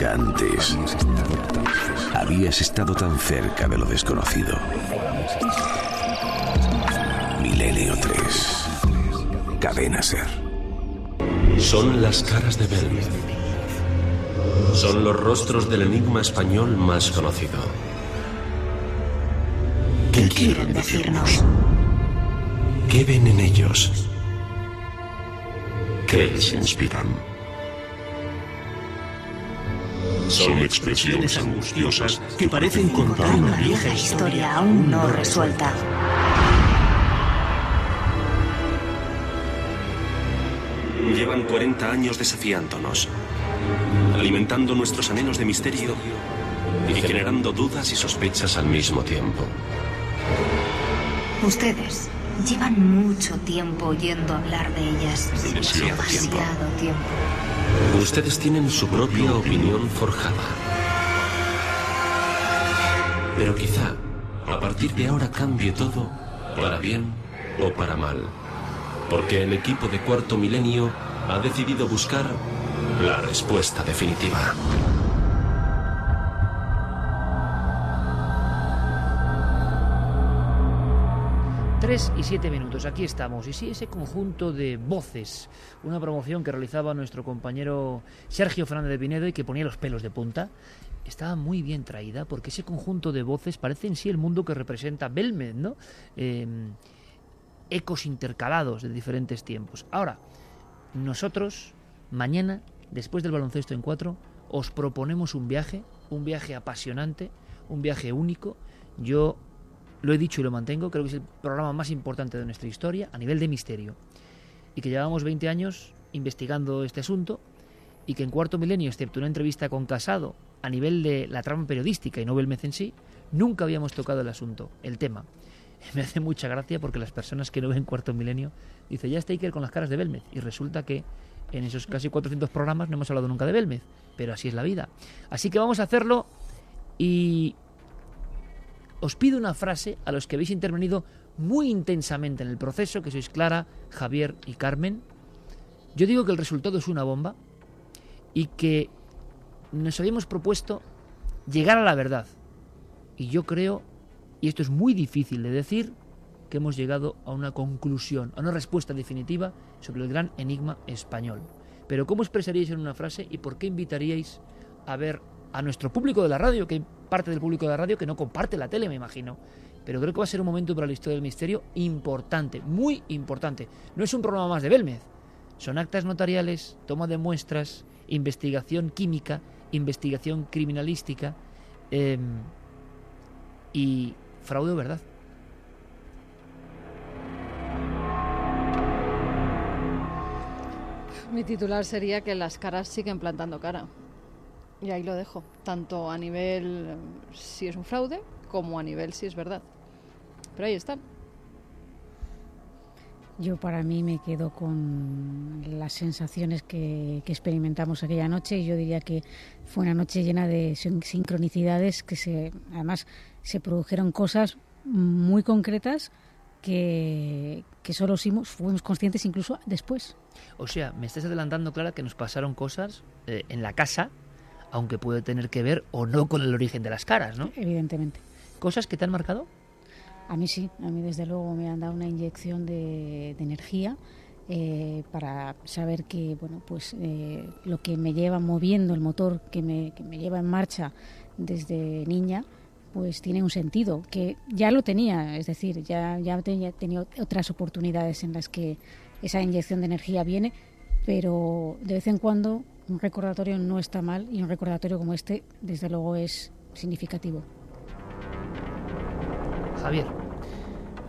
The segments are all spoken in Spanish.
Nunca antes habías estado tan cerca de lo desconocido. Milenio 3. Cadena Ser. Son las caras de Belmez. Son los rostros del enigma español más conocido. ¿Qué quieren decirnos? ¿Qué ven en ellos? ¿Qué les inspiran? Son expresiones angustiosas que parecen contar una vieja historia aún no resuelta. Llevan 40 años desafiándonos, alimentando nuestros anhelos de misterio y generando dudas y sospechas al mismo tiempo. Ustedes llevan mucho tiempo oyendo hablar de ellas. Demasiado tiempo. Demasiado tiempo. Ustedes tienen su propia opinión forjada. Pero quizá, a partir de ahora cambie todo, para bien o para mal. Porque el equipo de Cuarto Milenio ha decidido buscar la respuesta definitiva. Tres y siete minutos, aquí estamos. Y sí, ese conjunto de voces, una promoción que realizaba nuestro compañero Sergio Fernández de Pinedo y que ponía los pelos de punta, estaba muy bien traída porque ese conjunto de voces parece en sí el mundo que representa Belmed, ¿no? Eh, ecos intercalados de diferentes tiempos. Ahora, nosotros, mañana, después del baloncesto en cuatro, os proponemos un viaje, un viaje apasionante, un viaje único. Yo lo he dicho y lo mantengo, creo que es el programa más importante de nuestra historia a nivel de misterio. Y que llevamos 20 años investigando este asunto y que en cuarto milenio, excepto una entrevista con Casado, a nivel de la trama periodística y no Belmez en sí, nunca habíamos tocado el asunto, el tema. Me hace mucha gracia porque las personas que no ven cuarto milenio dicen, ya está Iker con las caras de Belmez. Y resulta que en esos casi 400 programas no hemos hablado nunca de Belmez. Pero así es la vida. Así que vamos a hacerlo y os pido una frase a los que habéis intervenido muy intensamente en el proceso, que sois Clara, Javier y Carmen. Yo digo que el resultado es una bomba y que nos habíamos propuesto llegar a la verdad. Y yo creo, y esto es muy difícil de decir, que hemos llegado a una conclusión, a una respuesta definitiva sobre el gran enigma español. Pero ¿cómo expresaríais en una frase y por qué invitaríais a ver a nuestro público de la radio, que parte del público de la radio que no comparte la tele, me imagino? Pero creo que va a ser un momento para la historia del misterio importante, muy importante. No es un programa más de Belmez, son actas notariales, toma de muestras, investigación química, investigación criminalística eh, y fraude o verdad. Mi titular sería que las caras siguen plantando cara. Y ahí lo dejo, tanto a nivel si es un fraude como a nivel si es verdad. Pero ahí están. Yo para mí me quedo con las sensaciones que, que, experimentamos aquella noche y yo diría que fue una noche llena de sin- sincronicidades que se, además se produjeron cosas muy concretas que, que solo fuimos, fuimos conscientes incluso después. O sea, me estás adelantando, Clara, que nos pasaron cosas eh, en la casa, aunque puede tener que ver o no con el origen de las caras, ¿no? Evidentemente. ¿Cosas que te han marcado? A mí sí, a mí desde luego me han dado una inyección de, de energía eh, para saber que bueno pues eh, lo que me lleva moviendo el motor que me, que me lleva en marcha desde niña pues tiene un sentido que ya lo tenía es decir ya ya tenía tenido otras oportunidades en las que esa inyección de energía viene pero de vez en cuando un recordatorio no está mal y un recordatorio como este desde luego es significativo Javier.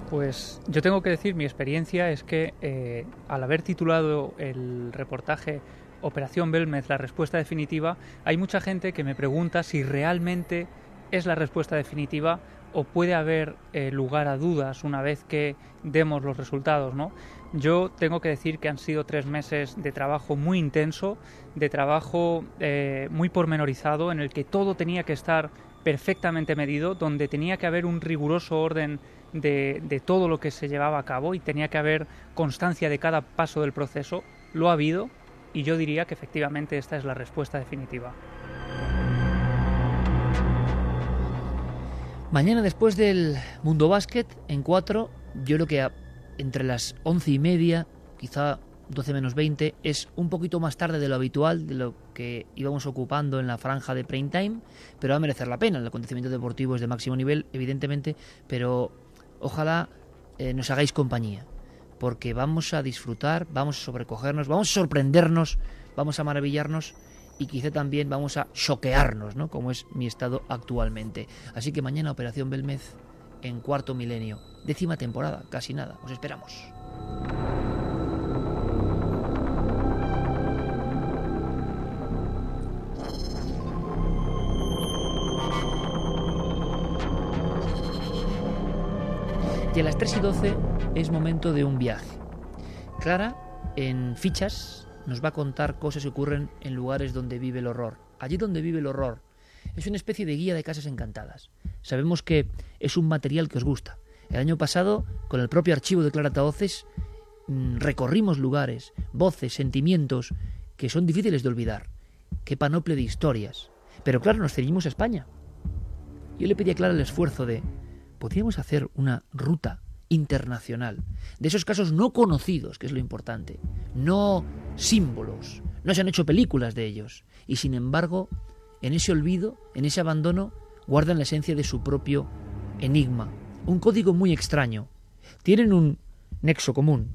Pues yo tengo que decir, mi experiencia es que eh, al haber titulado el reportaje Operación Belmez, la respuesta definitiva, hay mucha gente que me pregunta si realmente es la respuesta definitiva o puede haber eh, lugar a dudas una vez que demos los resultados, ¿no? Yo tengo que decir que han sido tres meses de trabajo muy intenso, de trabajo eh, muy pormenorizado, en el que todo tenía que estar perfectamente medido, donde tenía que haber un riguroso orden de, todo lo que se llevaba a cabo y tenía que haber constancia de cada paso del proceso. Lo ha habido y yo diría que efectivamente esta es la respuesta definitiva. Mañana después del Mundo Básquet en cuatro, yo lo que entre las once y media, quizá 12 menos 20, es un poquito más tarde de lo habitual, de lo que íbamos ocupando en la franja de prime time, pero va a merecer la pena. El acontecimiento deportivo es de máximo nivel, evidentemente, pero ojalá eh, nos hagáis compañía, porque vamos a disfrutar, vamos a sobrecogernos, vamos a sorprendernos, vamos a maravillarnos y quizá también vamos a choquearnos, ¿no? Como es mi estado actualmente. Así que mañana Operación Belmez en cuarto milenio, décima temporada, casi nada. Os esperamos. Y a las 3 y 12 es momento de un viaje. Clara, en fichas, nos va a contar cosas que ocurren en lugares donde vive el horror. Allí donde vive el horror. Es una especie de guía de casas encantadas. Sabemos que es un material que os gusta. El año pasado, con el propio archivo de Clara Taoces, mm, recorrimos lugares, voces, sentimientos que son difíciles de olvidar. Qué panople de historias. Pero claro, nos ceñimos a España. Yo le pedí a Clara el esfuerzo de podríamos hacer una ruta internacional de esos casos no conocidos, que es lo importante, no símbolos, no se han hecho películas de ellos, y sin embargo, en ese olvido, en ese abandono, guardan la esencia de su propio enigma, un código muy extraño. Tienen un nexo común.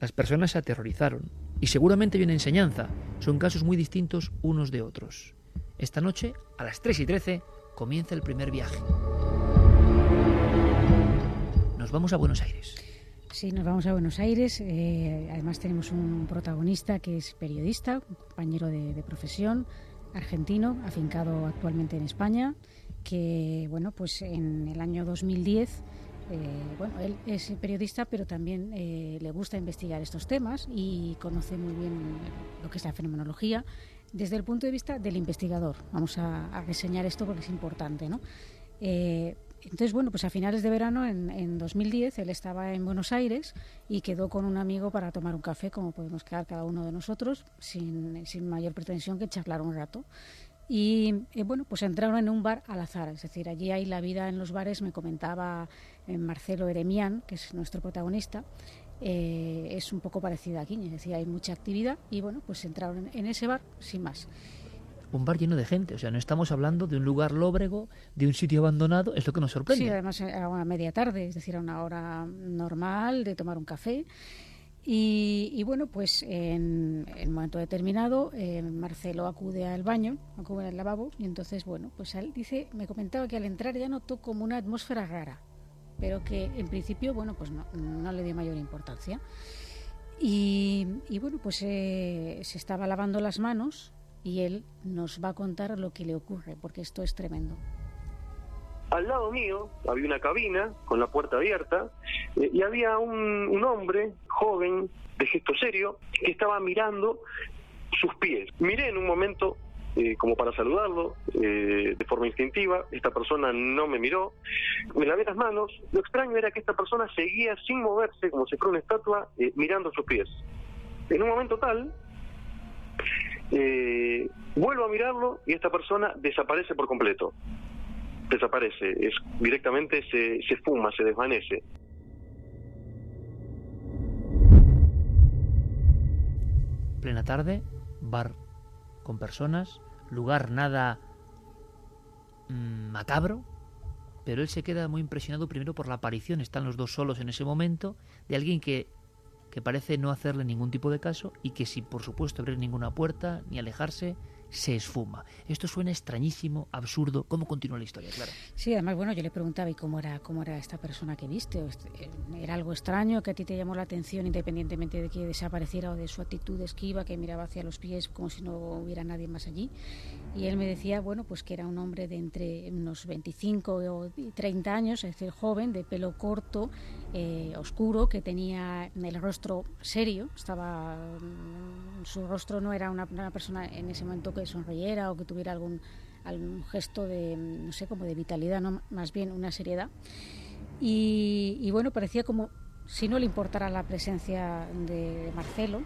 Las personas se aterrorizaron, y seguramente hay una enseñanza. Son casos muy distintos unos de otros. Esta noche, a las 3 y 13, comienza el primer viaje nos vamos a Buenos Aires. Sí, nos vamos a Buenos Aires. Eh, además tenemos un protagonista que es periodista, compañero de, profesión, argentino, afincado actualmente en España, que bueno, pues en el año 2010 eh, bueno, él es periodista, pero también eh, le gusta investigar estos temas y conoce muy bien lo que es la fenomenología desde el punto de vista del investigador. Vamos a, reseñar esto porque es importante, ¿no? Entonces, bueno, pues a finales de verano, en, 2010, él estaba en Buenos Aires y quedó con un amigo para tomar un café, como podemos quedar cada uno de nosotros, sin, mayor pretensión que charlar un rato. Y eh, bueno, pues entraron en un bar al azar, es decir, allí hay la vida en los bares, me comentaba eh, Marcelo Eremián, que es nuestro protagonista, eh, es un poco parecida aquí, es decir, hay mucha actividad y bueno, pues entraron en ese bar sin más un bar lleno de gente. O sea, no estamos hablando de un lugar lóbrego, de un sitio abandonado, es lo que nos sorprende. Sí, además a una media tarde, es decir, a una hora normal de tomar un café. Y, bueno, pues en, un momento determinado eh, Marcelo acude al baño, acude al lavabo, y entonces, bueno, pues él dice, me comentaba que al entrar ya notó como una atmósfera rara, pero que en principio, bueno, pues no, no le dio mayor importancia. Y, bueno, pues eh, se estaba lavando las manos y él nos va a contar lo que le ocurre, porque esto es tremendo. Al lado mío había una cabina con la puerta abierta eh, y había un, hombre joven, de gesto serio, que estaba mirando sus pies. Miré en un momento eh, como para saludarlo eh, de forma instintiva. Esta persona no me miró. Me lavé las manos. Lo extraño era que esta persona seguía sin moverse, como si fuera una estatua, mirando sus pies. En un momento tal, eh, vuelvo a mirarlo y esta persona desaparece por completo. Desaparece, es directamente se, se fuma, se desvanece. Plena tarde, bar con personas, lugar nada mm, macabro, pero él se queda muy impresionado primero por la aparición, están los dos solos en ese momento, de alguien que que parece no hacerle ningún tipo de caso y que sin por supuesto abrir ninguna puerta ni alejarse se esfuma. Esto suena extrañísimo, absurdo. ¿Cómo continúa la historia? Claro. Sí, además, bueno, yo le preguntaba, ¿y cómo era, cómo era esta persona que viste? Este, eh, ¿Era algo extraño que a ti te llamó la atención independientemente de que desapareciera o de su actitud esquiva, que miraba hacia los pies como si no hubiera nadie más allí? Y él me decía, bueno, pues que era un hombre de entre unos 25 o 30 años, es decir, joven, de pelo corto, eh, oscuro, que tenía el rostro serio, estaba mm, su rostro no era una, una persona en ese momento que sonriera o que tuviera algún, algún gesto de, no sé, como de vitalidad, ¿no? más bien una seriedad. Y, bueno, parecía como si no le importara la presencia de Marcelo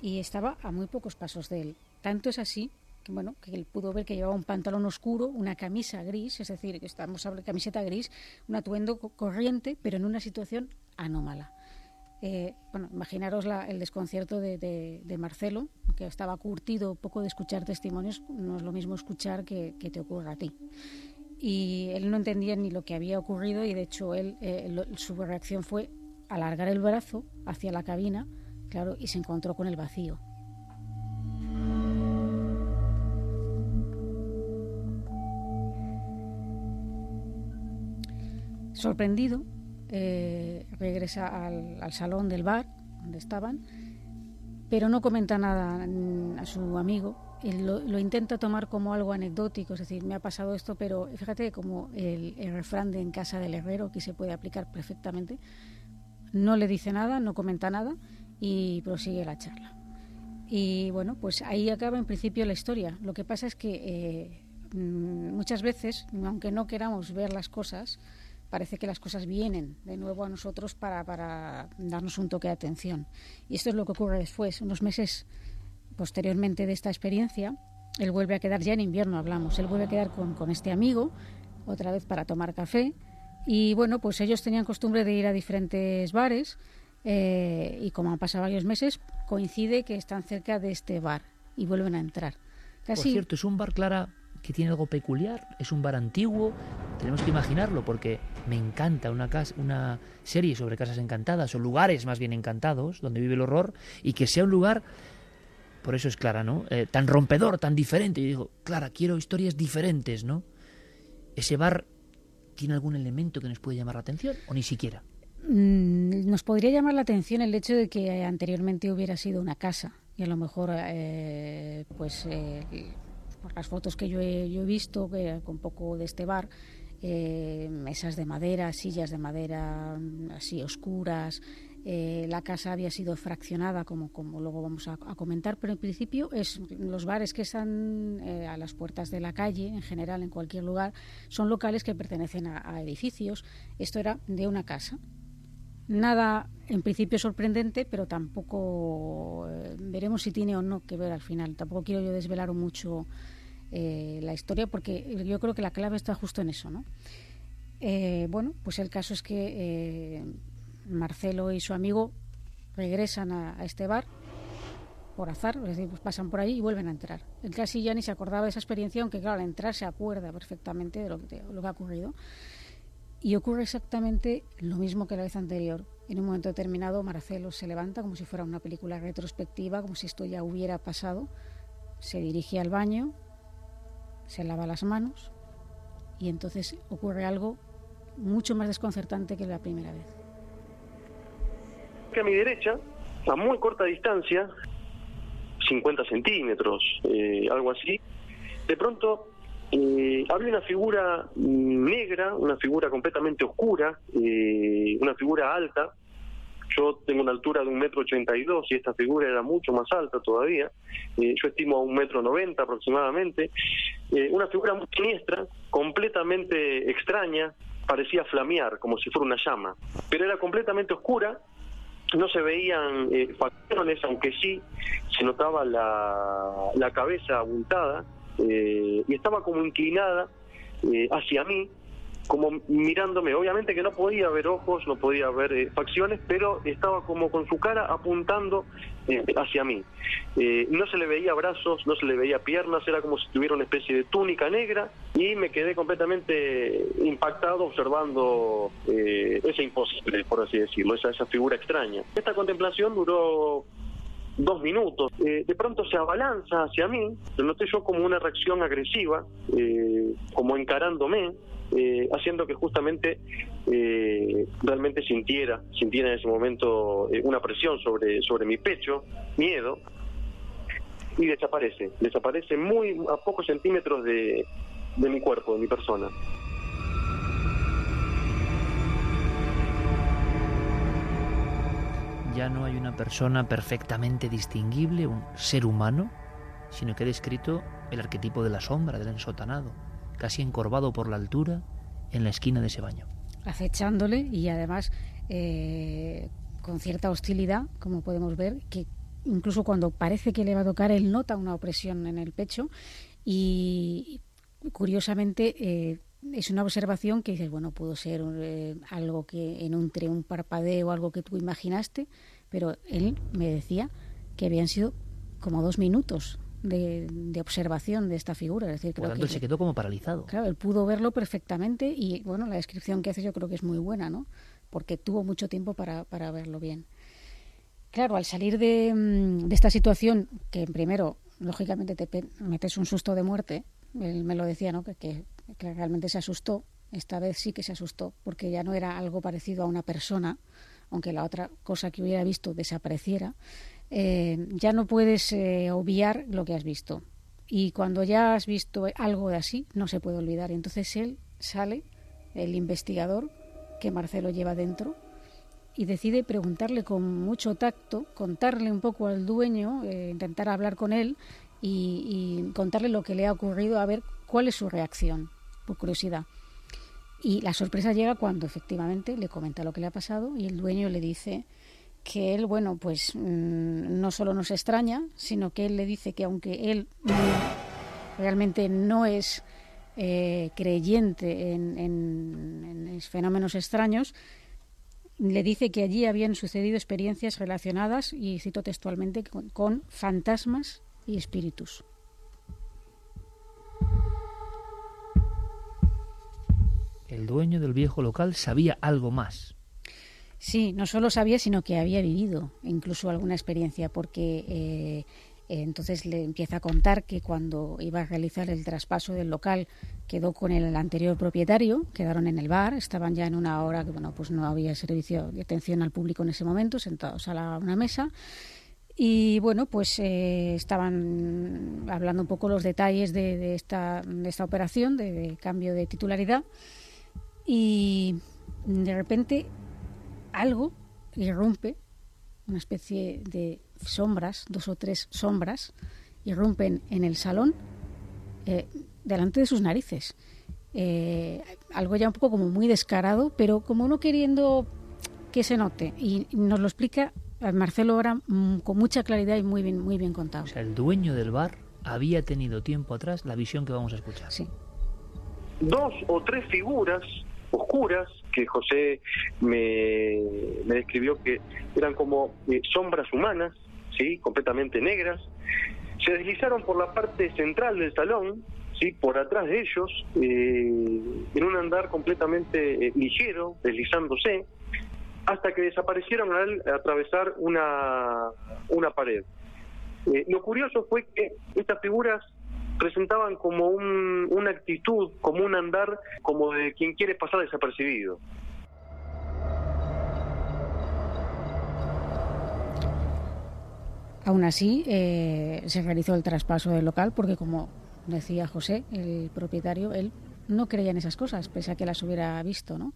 y estaba a muy pocos pasos de él. Tanto es así que bueno, que él pudo ver que llevaba un pantalón oscuro, una camisa gris, es decir, que estamos hablando de camiseta gris, un atuendo corriente, pero en una situación anómala. Eh, bueno, imaginaros el desconcierto de, Marcelo, que estaba curtido poco de escuchar testimonios, no es lo mismo escuchar que, te ocurra a ti. Y él no entendía ni lo que había ocurrido y de hecho él, eh, su reacción fue alargar el brazo hacia la cabina, claro, y se encontró con el vacío. Sorprendido, eh, regresa al, salón del bar donde estaban, pero no comenta nada a su amigo. Lo, intenta tomar como algo anecdótico, es decir, me ha pasado esto, pero fíjate como el, el refrán de en casa del herrero, que se puede aplicar perfectamente, no le dice nada, no comenta nada y prosigue la charla. Y bueno, pues ahí acaba en principio la historia. Lo que pasa es que eh, mm, muchas veces, aunque no queramos ver las cosas, parece que las cosas vienen de nuevo a nosotros para, para darnos un toque de atención. Y esto es lo que ocurre después. Unos meses posteriormente de esta experiencia, él vuelve a quedar, ya en invierno hablamos, él vuelve a quedar con, con este amigo, otra vez para tomar café. Y bueno, pues ellos tenían costumbre de ir a diferentes bares eh, y como han pasado varios meses, coincide que están cerca de este bar y vuelven a entrar. Casi... Por cierto, es un bar, Clara, que tiene algo peculiar, es un bar antiguo, tenemos que imaginarlo porque me encanta una, casa, una serie sobre casas encantadas o lugares más bien encantados donde vive el horror y que sea un lugar, por eso es Clara, ¿no? Eh, tan rompedor, tan diferente. Y digo, Clara, quiero historias diferentes, ¿no? ¿Ese bar tiene algún elemento que nos puede llamar la atención o ni siquiera? Mm, nos podría llamar la atención el hecho de que anteriormente hubiera sido una casa y a lo mejor eh, pues eh, por las fotos que yo he, yo he visto con poco de este bar, eh, mesas de madera, sillas de madera mm, así oscuras. Eh, la casa había sido fraccionada, como, como luego vamos a, comentar, pero en principio es los bares que están eh, a las puertas de la calle, en general, en cualquier lugar, son locales que pertenecen a edificios. Esto era de una casa. Nada en principio sorprendente, pero tampoco veremos si tiene o no que ver al final. Tampoco quiero yo desvelar mucho eh, la historia, porque yo creo que la clave está justo en eso, ¿no? Eh, bueno, pues el caso es que eh, Marcelo y su amigo regresan a, este bar por azar, pues pasan por ahí y vuelven a entrar. Él casi ya ni se acordaba de esa experiencia, aunque claro, al entrar se acuerda perfectamente de lo que ha ocurrido. Y ocurre exactamente lo mismo que la vez anterior. En un momento determinado, Marcelo se levanta como si fuera una película retrospectiva, como si esto ya hubiera pasado, se dirige al baño, se lava las manos y entonces ocurre algo mucho más desconcertante que la primera vez. A mi derecha, a muy corta distancia, 50 centímetros, eh, algo así, de pronto eh, una figura negra, una figura completamente oscura, eh, una figura alta, yo tengo una altura de un metro ochenta y dos y esta figura era mucho más alta todavía. Eh, yo estimo a un metro noventa aproximadamente. Eh, una figura muy siniestra, completamente extraña, parecía flamear como si fuera una llama, pero era completamente oscura. No se veían eh, facciones, aunque sí se notaba la, la cabeza abultada eh, y estaba como inclinada hacia mí, como mirándome, obviamente que no podía ver ojos, no podía ver eh, facciones, pero estaba como con su cara apuntando eh, hacia mí. Eh, no se le veía brazos, no se le veía piernas, era como si tuviera una especie de túnica negra y me quedé completamente impactado observando ese imposible, por así decirlo, esa, esa figura extraña. Esta contemplación duró dos minutos. de pronto se abalanza hacia mí, lo noté yo como una reacción agresiva, como encarándome, eh, haciendo que justamente eh, realmente sintiera, sintiera en ese momento eh, una presión sobre, sobre mi pecho, miedo, y desaparece, desaparece muy a pocos centímetros de, de mi cuerpo, de mi persona. Ya no hay una persona perfectamente distinguible, un ser humano, sino que he descrito el arquetipo de la sombra, del ensotanado casi encorvado por la altura, en la esquina de ese baño. Acechándole y además eh, con cierta hostilidad, como podemos ver, que incluso cuando parece que le va a tocar, él nota una opresión en el pecho y curiosamente eh, es una observación que dices, bueno, pudo ser eh, algo que en entre un parpadeo, algo que tú imaginaste, pero él me decía que habían sido como dos minutos de, observación de esta figura. Es decir, creo que se quedó como paralizado. Claro, él pudo verlo perfectamente y, bueno, la descripción que hace yo creo que es muy buena, ¿no? Porque tuvo mucho tiempo para, para verlo bien. Claro, al salir de, mm, de esta situación, que primero, lógicamente, te metes un susto de muerte, él me lo decía, ¿no? Que, que, realmente se asustó. Esta vez sí que se asustó, porque ya no era algo parecido a una persona, aunque la otra cosa que hubiera visto desapareciera. Eh, ya no puedes eh, obviar lo que has visto. Y cuando ya has visto algo de así, no se puede olvidar. Y entonces él sale, el investigador que Marcelo lleva dentro, y decide preguntarle con mucho tacto, contarle un poco al dueño, eh, intentar hablar con él y, contarle lo que le ha ocurrido, a ver cuál es su reacción, por curiosidad. Y la sorpresa llega cuando efectivamente le comenta lo que le ha pasado y el dueño le dice que él, bueno, pues mm, no solo nos extraña, sino que él le dice que aunque él realmente no es eh, creyente en, fenómenos extraños, le dice que allí habían sucedido experiencias relacionadas, y cito textualmente, con fantasmas y espíritus. El dueño del viejo local sabía algo más. Sí, no solo sabía, sino que había vivido incluso alguna experiencia, porque eh, entonces le empieza a contar que cuando iba a realizar el traspaso del local quedó con el anterior propietario, quedaron en el bar, estaban ya en una hora que bueno, pues no había servicio de atención al público en ese momento, sentados a la, una mesa. Y bueno, pues eh, estaban hablando un poco los detalles de, esta, de esta, operación de, cambio de titularidad. Y de repente algo irrumpe, una especie de sombras, dos o tres sombras, irrumpen en el salón eh, delante de sus narices. Eh, algo ya un poco como muy descarado, pero como no queriendo que se note. Y nos lo explica Marcelo ahora mm, con mucha claridad y muy bien, muy bien contado. O sea, el dueño del bar había tenido tiempo atrás la visión que vamos a escuchar. Sí. Dos o tres figuras oscuras que José me, describió que eran como eh, sombras humanas, sí, completamente negras, se deslizaron por la parte central del salón, sí, por atrás de ellos, eh, en un andar completamente eh, ligero, deslizándose, hasta que desaparecieron al atravesar una, una pared. Eh, lo curioso fue que estas figuras presentaban como un, una actitud, como un andar, como de quien quiere pasar desapercibido. Aún así, eh, se realizó el traspaso del local porque, como decía José, el propietario, él no creía en esas cosas, pese a que las hubiera visto, ¿no?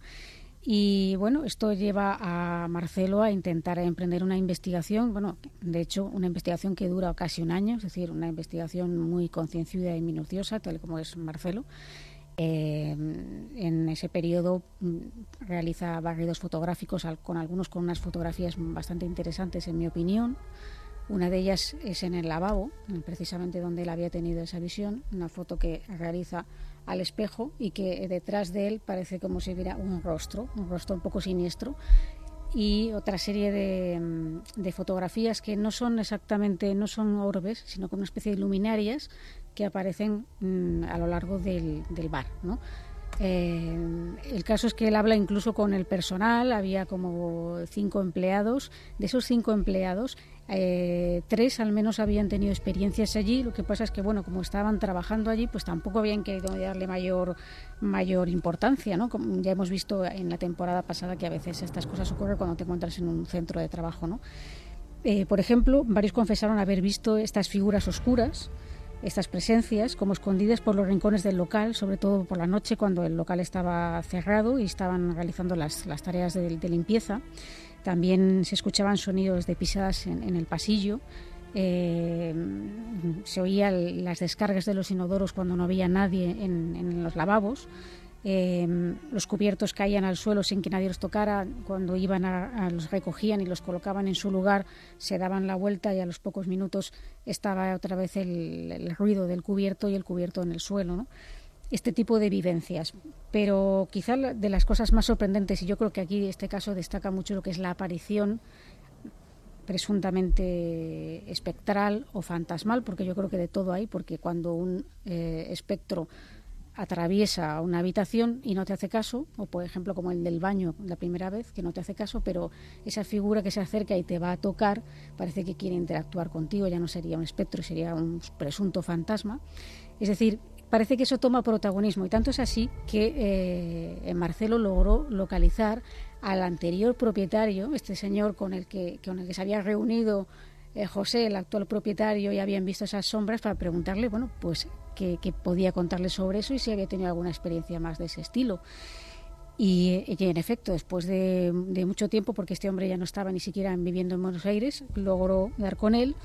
Y bueno, esto lleva a Marcelo a intentar emprender una investigación, bueno, de hecho, una investigación que dura casi un año, es decir, una investigación muy concienciada y minuciosa, tal como es Marcelo. Eh, en ese periodo mm, realiza barridos fotográficos, con algunos con unas fotografías bastante interesantes, en mi opinión. Una de ellas es en el lavabo, precisamente donde él había tenido esa visión, una foto que realiza al espejo y que detrás de él parece como si hubiera un rostro, un rostro un poco siniestro y otra serie de, mm, fotografías que no son exactamente, no son orbes, sino como una especie de luminarias que aparecen mm, a lo largo del, bar. Eh, el caso es que él habla incluso con el personal, había como cinco empleados. De esos cinco empleados, eh, tres al menos habían tenido experiencias allí. Lo que pasa es que, bueno, como estaban trabajando allí, pues tampoco habían querido darle mayor, mayor importancia, ¿no? Como ya hemos visto en la temporada pasada que a veces estas cosas ocurren cuando te encuentras en un centro de trabajo, ¿no? Eh, por ejemplo, varios confesaron haber visto estas figuras oscuras estas presencias como escondidas por los rincones del local, sobre todo por la noche cuando el local estaba cerrado y estaban realizando las, las tareas de, limpieza. También se escuchaban sonidos de pisadas en, el pasillo. Eh, se oían las descargas de los inodoros cuando no había nadie en, los lavabos. Em, los cubiertos caían al suelo sin que nadie los tocara. Cuando iban a, los recogían y los colocaban en su lugar, se daban la vuelta y a los pocos minutos estaba otra vez el, ruido del cubierto y el cubierto en el suelo. Este tipo de vivencias. Pero quizá de las cosas más sorprendentes, y yo creo que aquí este caso destaca mucho lo que es la aparición presuntamente espectral o fantasmal, porque yo creo que de todo hay, porque cuando un eh, espectro atraviesa una habitación y no te hace caso, o por ejemplo como el del baño la primera vez, que no te hace caso, pero esa figura que se acerca y te va a tocar parece que quiere interactuar contigo, ya no sería un espectro, sería un presunto fantasma. Es decir, parece que eso toma protagonismo y tanto es así que eh, Marcelo logró localizar al anterior propietario, este señor con el que, con el que se había reunido eh, José, el actual propietario, y habían visto esas sombras para preguntarle, bueno, pues qué, podía contarle sobre eso y si había tenido alguna experiencia más de ese estilo. Y, en efecto, después de, mucho tiempo, porque este hombre ya no estaba ni siquiera viviendo en Buenos Aires, logró dar con él.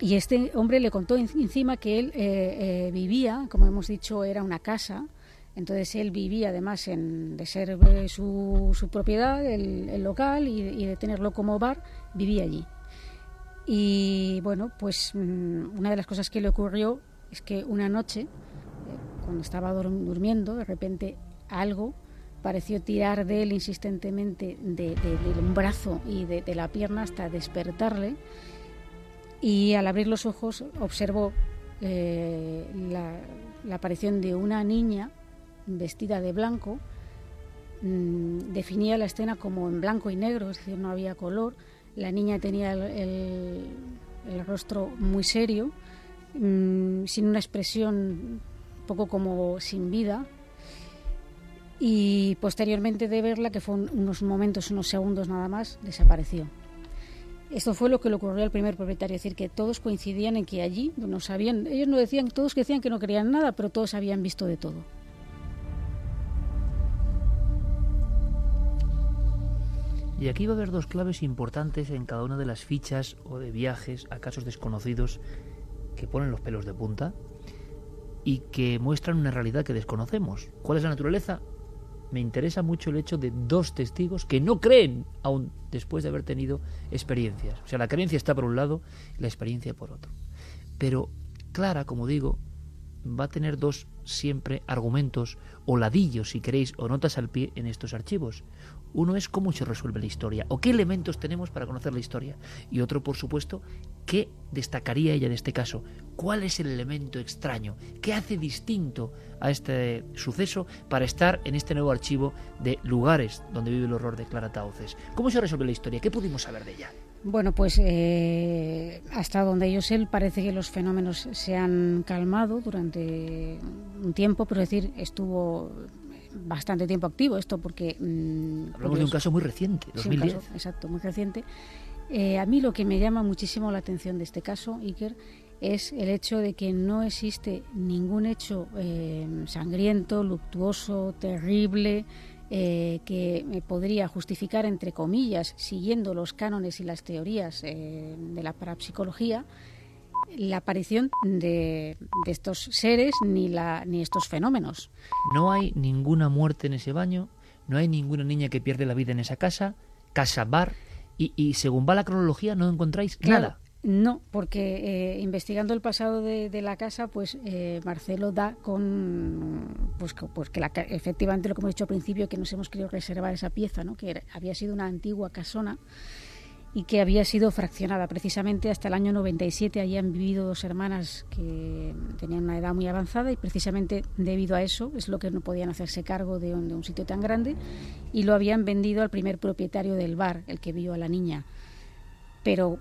Y este hombre le contó encima que él eh, eh, vivía, como hemos dicho, era una casa. Entonces él vivía, además en, de ser su, su propiedad, el, local, y de tenerlo como bar, vivía allí. Y bueno, pues mm, una de las cosas que le ocurrió es que una noche, eh, cuando estaba durmiendo, de repente algo pareció tirar de él insistentemente de, un brazo y de, la pierna hasta despertarle. Y al abrir los ojos observó eh, la, aparición de una niña vestida de blanco. Mm, definía la escena como en blanco y negro, es decir, no había color la niña tenía el, rostro muy serio, mm, sin una expresión poco como sin vida. Y posteriormente de verla, que fue unos momentos, unos segundos nada más, desapareció. Esto fue lo que le ocurrió al primer propietario, es decir, que todos coincidían en que allí no sabían, ellos no decían, todos decían que no querían nada, pero todos habían visto de todo. Y aquí va a haber dos claves importantes en cada una de las fichas o de viajes a casos desconocidos que ponen los pelos de punta y que muestran una realidad que desconocemos. ¿Cuál es la naturaleza? Me interesa mucho el hecho de dos testigos que no creen aún después de haber tenido experiencias. O sea, la creencia está por un lado y la experiencia por otro. Pero Clara, como digo, va a tener dos siempre argumentos o ladillos, si queréis, o notas al pie en estos archivos. Uno es cómo se resuelve la historia o qué elementos tenemos para conocer la historia. Y otro, por supuesto, qué destacaría ella en este caso. ¿Cuál es el elemento extraño? ¿Qué hace distinto a este suceso para estar en este nuevo archivo de lugares donde vive el horror de Clara Tauces? ¿Cómo se resuelve la historia? ¿Qué pudimos saber de ella? Bueno, pues eh, hasta donde yo sé, parece que los fenómenos se han calmado durante un tiempo, pero es decir, estuvo bastante tiempo activo esto porque... Mm, Hablamos de un caso muy reciente, 2010. exacto, muy reciente. Eh, a mí lo que me llama muchísimo la atención de este caso, Iker, es el hecho de que no existe ningún hecho eh, sangriento, luctuoso, terrible, eh, que podría justificar, entre comillas, siguiendo los cánones y las teorías de la parapsicología, la aparición de, estos seres ni, la, ni estos fenómenos. No hay ninguna muerte en ese baño, no hay ninguna niña que pierde la vida en esa casa, casa bar, y, según va la cronología no encontráis nada. No, porque eh, investigando el pasado de, la casa, pues eh, Marcelo da con pues, pues que efectivamente lo que hemos dicho al principio, que nos hemos querido reservar esa pieza, ¿no? que había sido una antigua casona y que había sido fraccionada. Precisamente hasta el año 97 allí han vivido dos hermanas que tenían una edad muy avanzada y precisamente debido a eso es lo que no podían hacerse cargo de un, sitio tan grande y lo habían vendido al primer propietario del bar, el que vio a la niña. Pero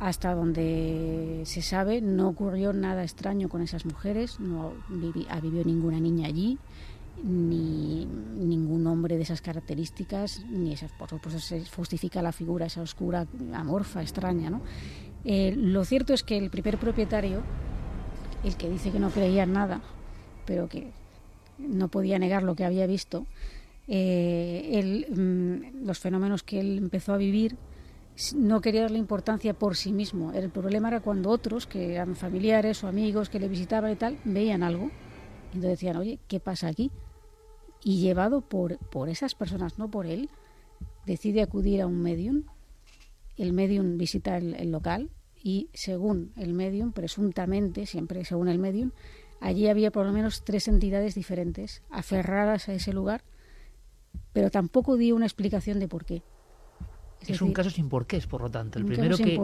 hasta donde se sabe no ocurrió nada extraño con esas mujeres, no ha vivido ninguna niña allí ni ningún hombre de esas características, ni esas, por supuesto se justifica la figura esa oscura, amorfa, extraña. ¿no? Eh, lo cierto es que el primer propietario, el que dice que no creía en nada, pero que no podía negar lo que había visto, eh, mm, los fenómenos que él empezó a vivir no quería darle importancia por sí mismo. El problema era cuando otros, que eran familiares o amigos que le visitaban y tal, veían algo. Entonces decían, oye, ¿qué pasa aquí? Y llevado por, por esas personas, no por él, decide acudir a un medium. El medium visita el, local y según el medium, presuntamente, siempre según el medium, allí había por lo menos tres entidades diferentes aferradas a ese lugar, pero tampoco dio una explicación de por qué. Es, un caso sin porqués, por lo tanto. El primero que,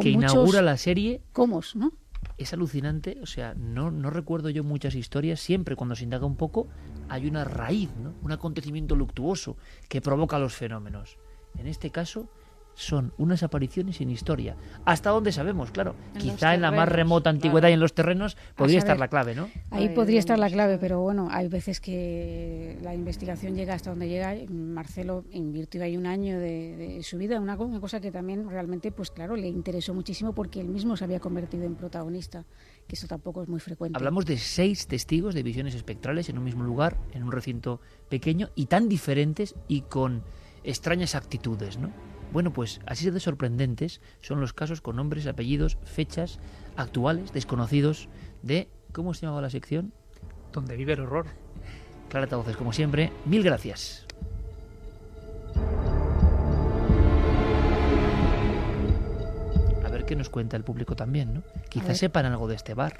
que inaugura la serie. ¿Cómo, no? Es alucinante, o sea, no, no recuerdo yo muchas historias. Siempre cuando se indaga un poco hay una raíz, ¿no? un acontecimiento luctuoso que provoca los fenómenos. En este caso, son unas apariciones sin historia. ¿Hasta dónde sabemos? Claro, quizá en la más remota antigüedad y en los terrenos podría estar la clave, ¿no? Ahí podría estar la clave, pero bueno, hay veces que la investigación llega hasta donde llega. Marcelo invirtió ahí un año de, su vida, una, una, cosa que también realmente, pues claro, le interesó muchísimo porque él mismo se había convertido en protagonista, que eso tampoco es muy frecuente. Hablamos de seis testigos de visiones espectrales en un mismo lugar, en un recinto pequeño y tan diferentes y con extrañas actitudes, ¿no? Bueno, pues así de sorprendentes son los casos con nombres, apellidos, fechas actuales, desconocidos de... ¿Cómo se llamaba la sección? Donde vive el horror. Clara Tavoces, como siempre, mil gracias. A ver qué nos cuenta el público también, ¿no? Quizás sepan algo de este bar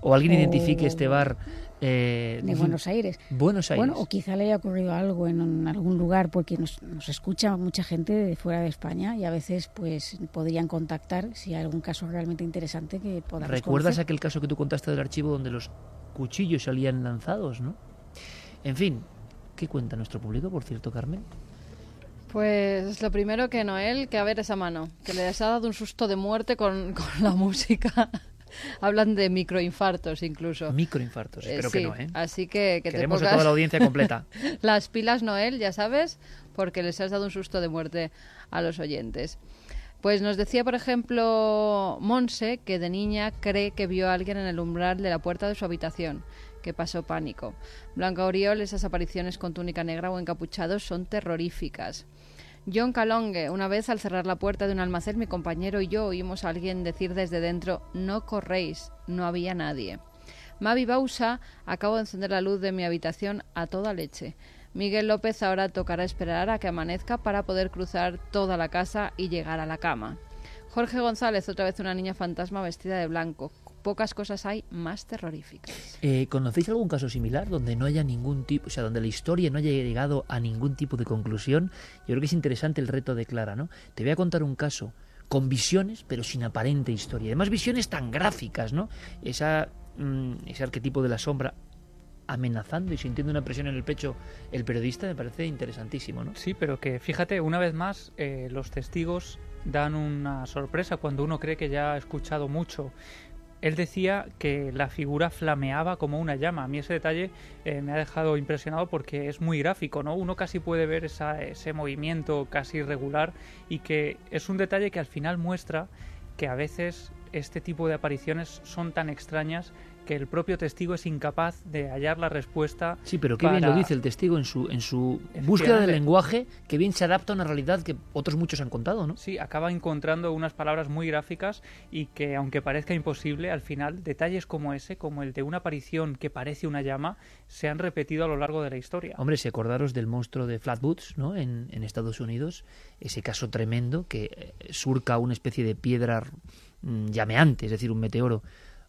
o alguien identifique este bar eh, de Buenos Aires. Buenos Aires. Bueno, o quizá le haya ocurrido algo en, algún lugar, porque nos, escucha mucha gente de fuera de España y a veces pues podrían contactar si hay algún caso realmente interesante que podamos ¿Recuerdas aquel caso que tú contaste del archivo donde los cuchillos salían lanzados, no? En fin, ¿qué cuenta nuestro público, por cierto, Carmen? Pues lo primero que Noel, que a ver esa mano, que le ha dado un susto de muerte con, con la música. Hablan de microinfartos incluso. Microinfartos, espero que no, ¿eh? Así que, que Queremos a toda la audiencia completa. las pilas, Noel, ya sabes, porque les has dado un susto de muerte a los oyentes. Pues nos decía, por ejemplo, Monse, que de niña cree que vio a alguien en el umbral de la puerta de su habitación, que pasó pánico. Blanca Oriol, esas apariciones con túnica negra o encapuchados son terroríficas. John Calongue, una vez al cerrar la puerta de un almacén, mi compañero y yo oímos a alguien decir desde dentro, no corréis, no había nadie. Mavi Bausa, acabo de encender la luz de mi habitación a toda leche. Miguel López ahora tocará esperar a que amanezca para poder cruzar toda la casa y llegar a la cama. Jorge González, otra vez una niña fantasma vestida de blanco pocas cosas hay más terroríficas. Eh, ¿Conocéis algún caso similar donde no haya ningún tipo, o sea, donde la historia no haya llegado a ningún tipo de conclusión? Yo creo que es interesante el reto de Clara, ¿no? Te voy a contar un caso con visiones, pero sin aparente historia. Además, visiones tan gráficas, ¿no? Esa, mm, ese arquetipo de la sombra amenazando y sintiendo una presión en el pecho el periodista me parece interesantísimo, ¿no? Sí, pero que fíjate, una vez más, eh, los testigos dan una sorpresa cuando uno cree que ya ha escuchado mucho él decía que la figura flameaba como una llama. A mí ese detalle eh, me ha dejado impresionado porque es muy gráfico, ¿no? Uno casi puede ver ese movimiento casi irregular y que es un detalle que al final muestra que a veces este tipo de apariciones son tan extrañas que el propio testigo es incapaz de hallar la respuesta. Sí, pero qué bien lo dice el testigo en su, en su búsqueda del lenguaje, que bien se adapta a una realidad que otros muchos han contado, ¿no? Sí, acaba encontrando unas palabras muy gráficas y que, aunque parezca imposible, al final detalles como ese, como el de una aparición que parece una llama, se han repetido a lo largo de la historia. Hombre, si acordaros del monstruo de Flatwoods, ¿no? En, en Estados Unidos, ese caso tremendo que eh, surca una especie de piedra mm, llameante, es decir, un meteoro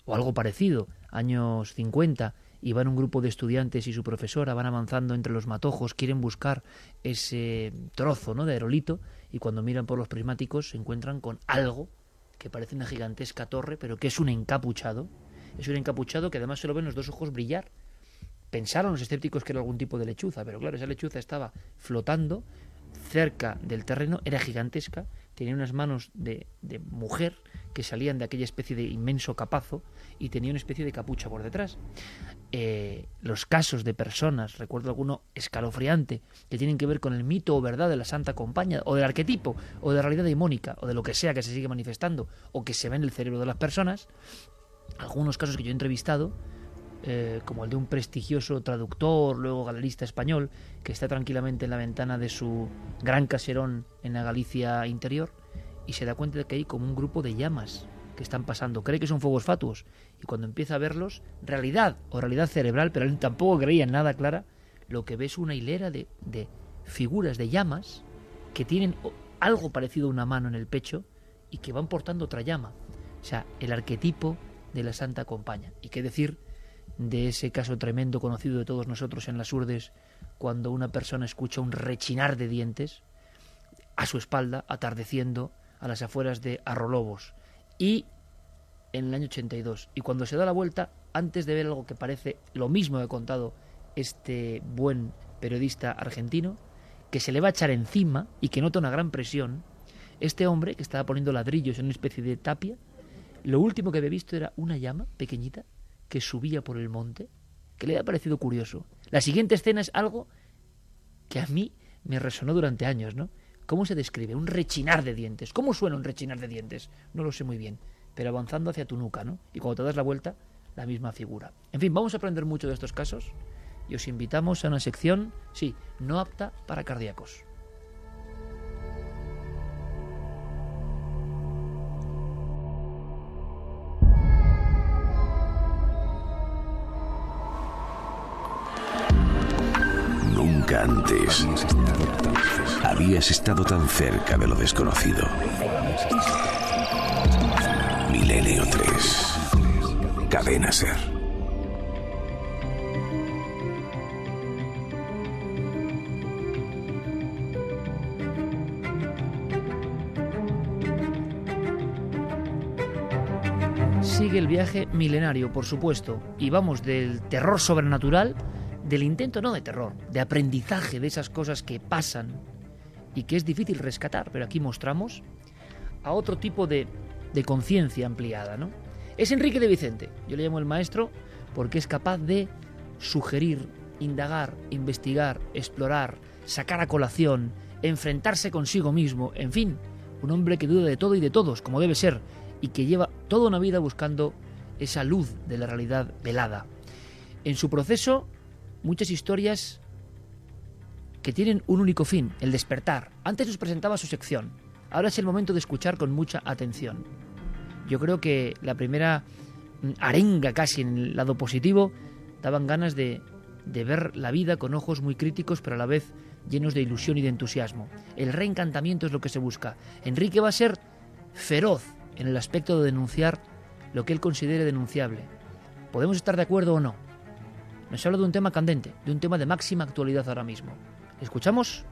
o algo parecido, años 50, y van un grupo de estudiantes y su profesora, van avanzando entre los matojos, quieren buscar ese trozo ¿no? de aerolito, y cuando miran por los prismáticos se encuentran con algo que parece una gigantesca torre, pero que es un encapuchado. Es un encapuchado que además se lo ven los dos ojos brillar. Pensaron los escépticos que era algún tipo de lechuza, pero claro, esa lechuza estaba flotando cerca del terreno, era gigantesca, tenía unas manos de, de mujer que salían de aquella especie de inmenso capazo y tenía una especie de capucha por detrás. Eh, los casos de personas, recuerdo alguno escalofriante, que tienen que ver con el mito o verdad de la Santa Compañía, o del arquetipo, o de la realidad demónica, o de lo que sea que se sigue manifestando, o que se ve en el cerebro de las personas, algunos casos que yo he entrevistado, eh, como el de un prestigioso traductor, luego galerista español, que está tranquilamente en la ventana de su gran caserón en la Galicia interior, y se da cuenta de que hay como un grupo de llamas que están pasando. Cree que son fuegos fatuos y cuando empieza a verlos, realidad o realidad cerebral, pero él tampoco creía en nada clara, lo que ve es una hilera de, de figuras de llamas que tienen algo parecido a una mano en el pecho y que van portando otra llama. O sea, el arquetipo de la Santa Compañía. ¿Y qué decir de ese caso tremendo conocido de todos nosotros en las urdes, cuando una persona escucha un rechinar de dientes a su espalda, atardeciendo a las afueras de Arrolobos? Y en el año 82. Y cuando se da la vuelta, antes de ver algo que parece lo mismo que ha contado este buen periodista argentino, que se le va a echar encima y que nota una gran presión, este hombre que estaba poniendo ladrillos en una especie de tapia, lo último que había visto era una llama pequeñita que subía por el monte, que le había parecido curioso. La siguiente escena es algo que a mí me resonó durante años, ¿no? ¿Cómo se describe? Un rechinar de dientes. ¿Cómo suena un rechinar de dientes? No lo sé muy bien, pero avanzando hacia tu nuca, ¿no? Y cuando te das la vuelta, la misma figura. En fin, vamos a aprender mucho de estos casos y os invitamos a una sección, sí, no apta para cardíacos. Antes habías estado tan cerca de lo desconocido. Milenio 3. Cadena Ser. Sigue el viaje milenario, por supuesto, y vamos del terror sobrenatural, del intento no de terror, de aprendizaje de esas cosas que pasan y que es difícil rescatar, pero aquí mostramos a otro tipo de, de conciencia ampliada, ¿no? Es Enrique de Vicente, yo le llamo el maestro porque es capaz de sugerir, indagar, investigar, explorar, sacar a colación, enfrentarse consigo mismo, en fin, un hombre que duda de todo y de todos, como debe ser, y que lleva toda una vida buscando esa luz de la realidad velada. En su proceso, muchas historias que tienen un único fin, el despertar. Antes nos presentaba su sección, ahora es el momento de escuchar con mucha atención. Yo creo que la primera mm, arenga casi en el lado positivo daban ganas de, de ver la vida con ojos muy críticos, pero a la vez llenos de ilusión y de entusiasmo. El reencantamiento es lo que se busca. Enrique va a ser feroz en el aspecto de denunciar lo que él considere denunciable. Podemos estar de acuerdo o no. Nos habla de un tema candente, de un tema de máxima actualidad ahora mismo. ¿Escuchamos?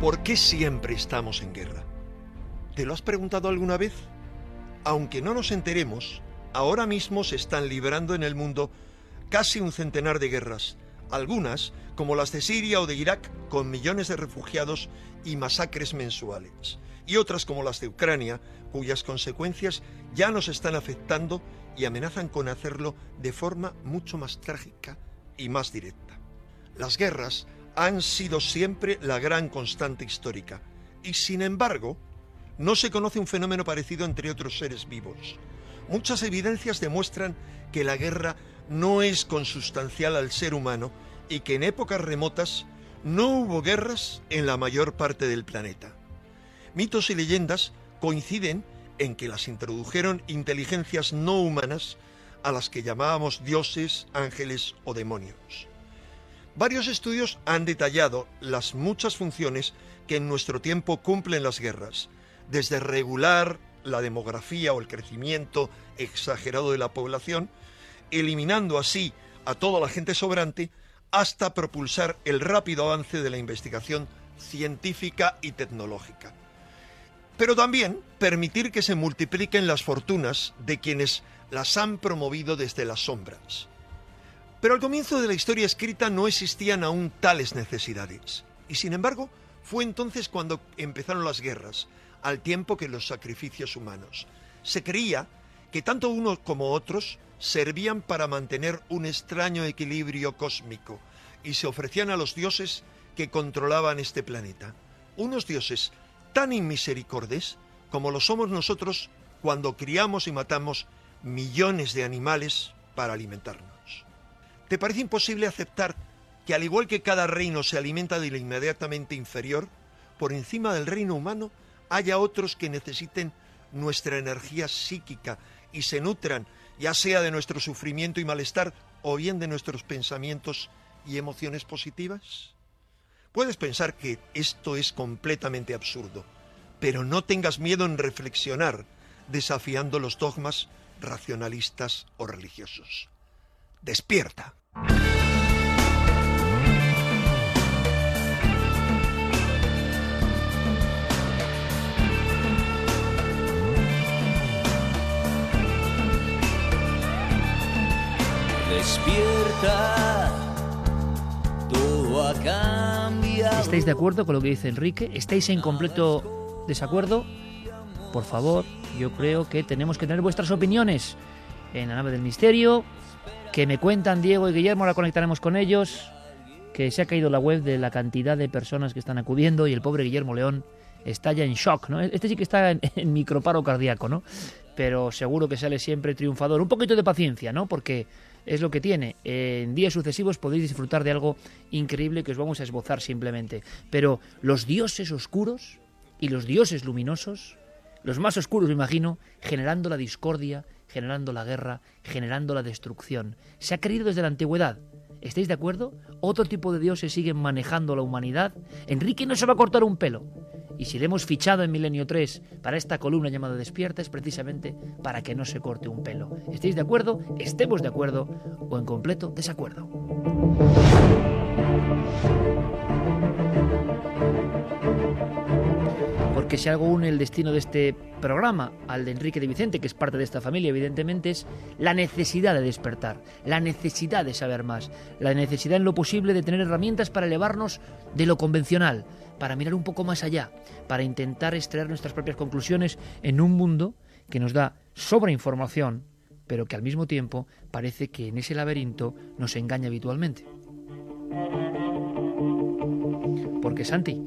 ¿Por qué siempre estamos en guerra? ¿Te lo has preguntado alguna vez? Aunque no nos enteremos, ahora mismo se están librando en el mundo casi un centenar de guerras, algunas como las de Siria o de Irak, con millones de refugiados y masacres mensuales, y otras como las de Ucrania, cuyas consecuencias ya nos están afectando y amenazan con hacerlo de forma mucho más trágica y más directa. Las guerras han sido siempre la gran constante histórica y sin embargo no se conoce un fenómeno parecido entre otros seres vivos. Muchas evidencias demuestran que la guerra no es consustancial al ser humano y que en épocas remotas no hubo guerras en la mayor parte del planeta. Mitos y leyendas coinciden en que las introdujeron inteligencias no humanas a las que llamábamos dioses, ángeles o demonios. Varios estudios han detallado las muchas funciones que en nuestro tiempo cumplen las guerras, desde regular la demografía o el crecimiento exagerado de la población, eliminando así a toda la gente sobrante, hasta propulsar el rápido avance de la investigación científica y tecnológica. Pero también permitir que se multipliquen las fortunas de quienes las han promovido desde las sombras. Pero al comienzo de la historia escrita no existían aún tales necesidades. Y sin embargo, fue entonces cuando empezaron las guerras, al tiempo que los sacrificios humanos. Se creía que tanto unos como otros servían para mantener un extraño equilibrio cósmico y se ofrecían a los dioses que controlaban este planeta. Unos dioses tan inmisericordes como lo somos nosotros cuando criamos y matamos millones de animales para alimentarnos. ¿Te parece imposible aceptar que al igual que cada reino se alimenta de lo inmediatamente inferior, por encima del reino humano haya otros que necesiten nuestra energía psíquica y se nutran ya sea de nuestro sufrimiento y malestar o bien de nuestros pensamientos y emociones positivas? Puedes pensar que esto es completamente absurdo, pero no tengas miedo en reflexionar desafiando los dogmas racionalistas o religiosos. Despierta. Despierta, todo ha cambiado. ¿Estáis de acuerdo con lo que dice Enrique? ¿Estáis en completo desacuerdo? Por favor, yo creo que tenemos que tener vuestras opiniones en la nave del misterio, que me cuentan Diego y Guillermo, ahora conectaremos con ellos, que se ha caído la web de la cantidad de personas que están acudiendo y el pobre Guillermo León está ya en shock, ¿no? Este sí que está en, en microparo cardíaco, ¿no? Pero seguro que sale siempre triunfador. Un poquito de paciencia, ¿no? Porque es lo que tiene. En días sucesivos podéis disfrutar de algo increíble que os vamos a esbozar simplemente. Pero los dioses oscuros y los dioses luminosos, los más oscuros me imagino, generando la discordia, generando la guerra, generando la destrucción. Se ha creído desde la antigüedad. ¿Estáis de acuerdo? Otro tipo de dioses siguen manejando la humanidad. Enrique no se va a cortar un pelo. Y si le hemos fichado en Milenio 3 para esta columna llamada Despierta es precisamente para que no se corte un pelo. ¿Estáis de acuerdo? Estemos de acuerdo o en completo desacuerdo. Porque si algo une el destino de este programa al de Enrique de Vicente, que es parte de esta familia, evidentemente, es la necesidad de despertar, la necesidad de saber más, la necesidad en lo posible de tener herramientas para elevarnos de lo convencional, para mirar un poco más allá, para intentar extraer nuestras propias conclusiones en un mundo que nos da sobreinformación, pero que al mismo tiempo parece que en ese laberinto nos engaña habitualmente. Porque Santi,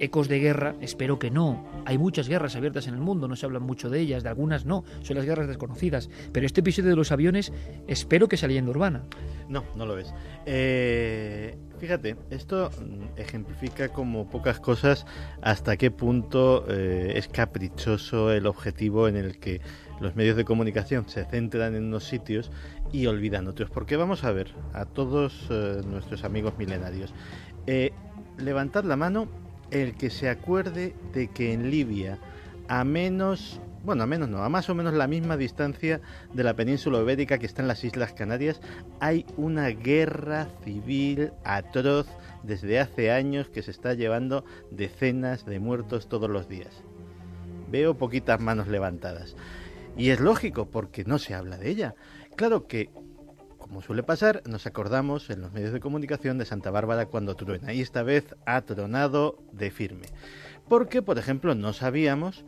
ecos de guerra, espero que no. Hay muchas guerras abiertas en el mundo, no se habla mucho de ellas, de algunas no, son las guerras desconocidas. Pero este episodio de los aviones, espero que sea leyenda urbana. No, no lo es. Eh, fíjate, esto mm, ejemplifica como pocas cosas hasta qué punto eh, es caprichoso el objetivo en el que los medios de comunicación se centran en unos sitios y olvidan otros. Porque vamos a ver a todos eh, nuestros amigos milenarios. levantad la mano el que se acuerde de que en Libia, a menos, bueno, a menos no, a más o menos la misma distancia de la península ibérica que está en las Islas Canarias, hay una guerra civil atroz desde hace años que se está llevando decenas de muertos todos los días. Veo poquitas manos levantadas. Y es lógico, porque no se habla de ella. Claro que como suele pasar, nos acordamos en los medios de comunicación de Santa Bárbara cuando truena y esta vez ha tronado de firme. Porque, por ejemplo, no sabíamos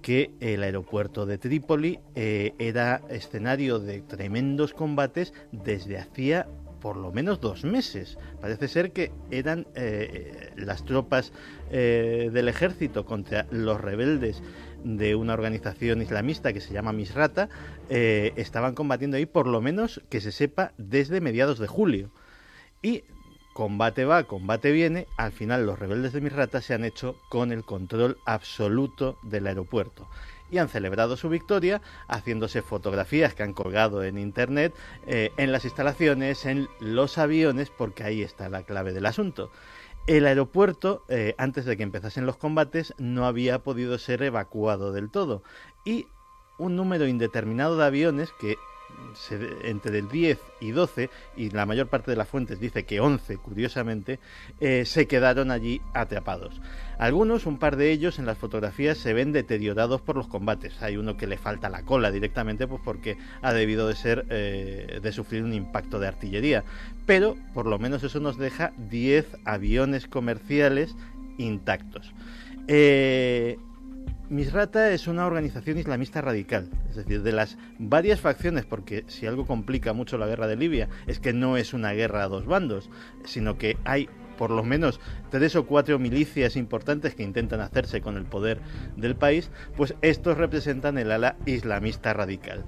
que el aeropuerto de Trípoli eh, era escenario de tremendos combates desde hacía por lo menos dos meses. Parece ser que eran eh, las tropas eh, del ejército contra los rebeldes de una organización islamista que se llama Misrata, eh, estaban combatiendo ahí por lo menos que se sepa desde mediados de julio. Y combate va, combate viene, al final los rebeldes de Misrata se han hecho con el control absoluto del aeropuerto y han celebrado su victoria haciéndose fotografías que han colgado en internet eh, en las instalaciones, en los aviones, porque ahí está la clave del asunto. El aeropuerto, eh, antes de que empezasen los combates, no había podido ser evacuado del todo. Y un número indeterminado de aviones que entre el 10 y 12, y la mayor parte de las fuentes dice que 11, curiosamente, eh, se quedaron allí atrapados. Algunos, un par de ellos, en las fotografías se ven deteriorados por los combates. Hay uno que le falta la cola directamente, pues porque ha debido de ser, eh, de sufrir un impacto de artillería. Pero, por lo menos eso nos deja 10 aviones comerciales intactos. Eh, Misrata es una organización islamista radical, es decir, de las varias facciones, porque si algo complica mucho la guerra de Libia es que no es una guerra a dos bandos, sino que hay por lo menos tres o cuatro milicias importantes que intentan hacerse con el poder del país, pues estos representan el ala islamista radical.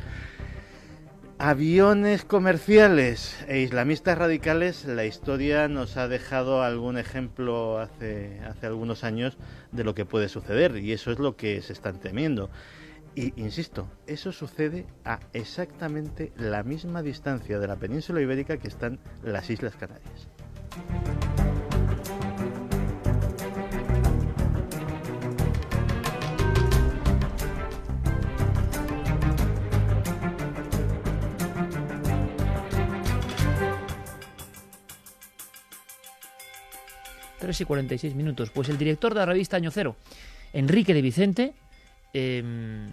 Aviones comerciales e islamistas radicales, la historia nos ha dejado algún ejemplo hace, hace algunos años de lo que puede suceder y eso es lo que se están temiendo. Y insisto, eso sucede a exactamente la misma distancia de la península ibérica que están las Islas Canarias. 3 y 46 minutos. Pues el director de la revista Año Cero, Enrique de Vicente, em,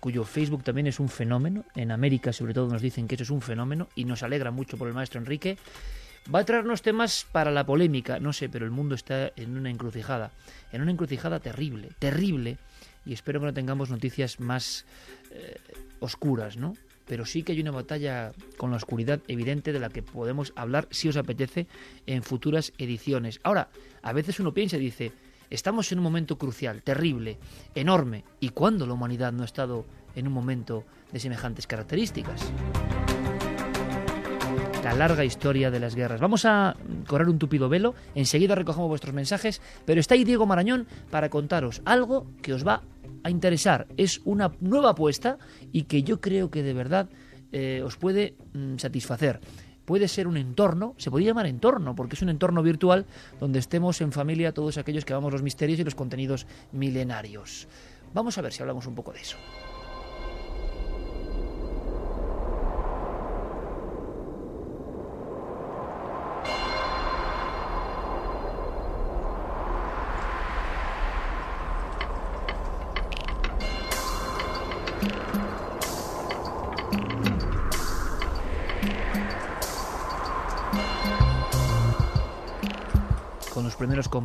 cuyo Facebook también es un fenómeno, en América sobre todo nos dicen que eso es un fenómeno y nos alegra mucho por el maestro Enrique, va a traernos temas para la polémica, no sé, pero el mundo está en una encrucijada, en una encrucijada terrible, terrible, y espero que no tengamos noticias más eh, oscuras, ¿no? Pero sí que hay una batalla con la oscuridad evidente de la que podemos hablar, si os apetece, en futuras ediciones. Ahora, a veces uno piensa y dice, estamos en un momento crucial, terrible, enorme, ¿y cuándo la humanidad no ha estado en un momento de semejantes características? La larga historia de las guerras. Vamos a correr un tupido velo, enseguida recogemos vuestros mensajes, pero está ahí Diego Marañón para contaros algo que os va a interesar. Es una nueva apuesta y que yo creo que de verdad eh, os puede mm, satisfacer. Puede ser un entorno, se podría llamar entorno, porque es un entorno virtual donde estemos en familia todos aquellos que amamos los misterios y los contenidos milenarios. Vamos a ver si hablamos un poco de eso.